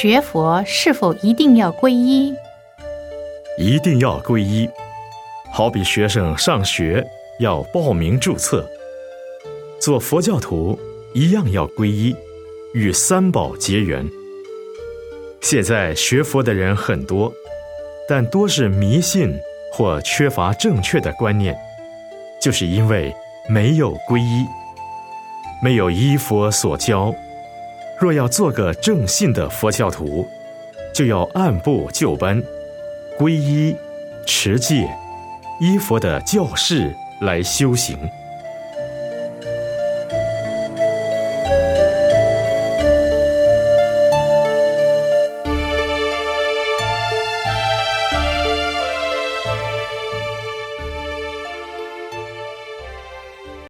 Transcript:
学佛是否一定要皈依？一定要皈依，好比学生上学要报名注册，做佛教徒一样要皈依，与三宝结缘。现在学佛的人很多，但多是迷信或缺乏正确的观念，就是因为没有皈依，没有依佛所教。若要做个正信的佛教徒，就要按部就班，皈依、持戒、依佛的教示来修行。